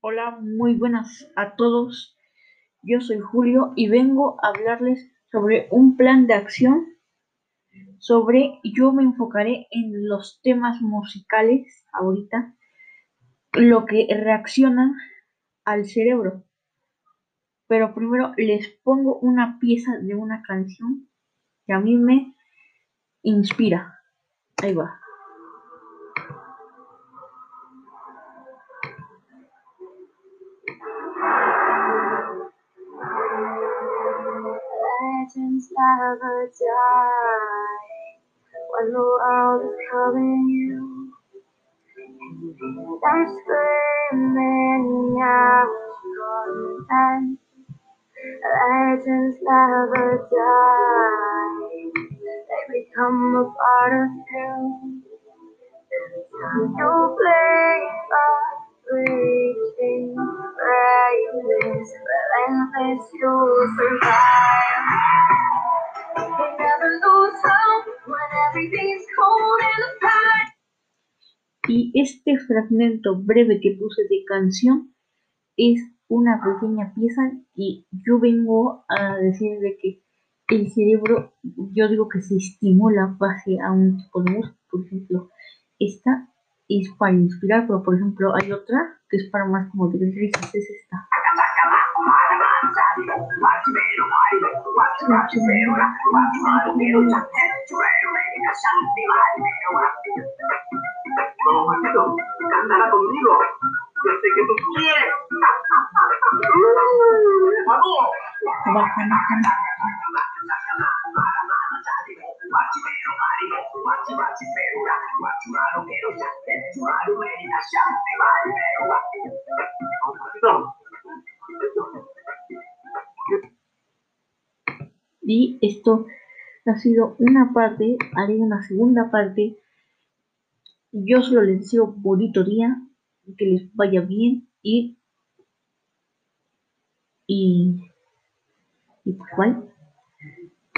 Hola, muy buenas a todos. Yo soy Julio y vengo a hablarles sobre un plan de acción. Sobre, yo me enfocaré en los temas musicales ahorita, lo que reacciona al cerebro. Pero primero les pongo una pieza de una canción que a mí me inspira. Ahí va. Legends never die when the world is calling you. And I'm screaming out content. Legends never die, they become a part of you. You play a reaching, rayless, relentless, you survive. Y este fragmento breve que puse de canción es una pequeña pieza y yo vengo a decir de que el cerebro, yo digo que se estimula base a un tipo de música, por ejemplo, esta es para inspirar, pero por ejemplo hay otra que es para más como de risas, es esta. Vamos, cantará conmigo. Yo sé que tú quieres. Y esto ha sido una parte, haré una segunda parte. Yo solo les deseo bonito día, que les vaya bien y y, y pues.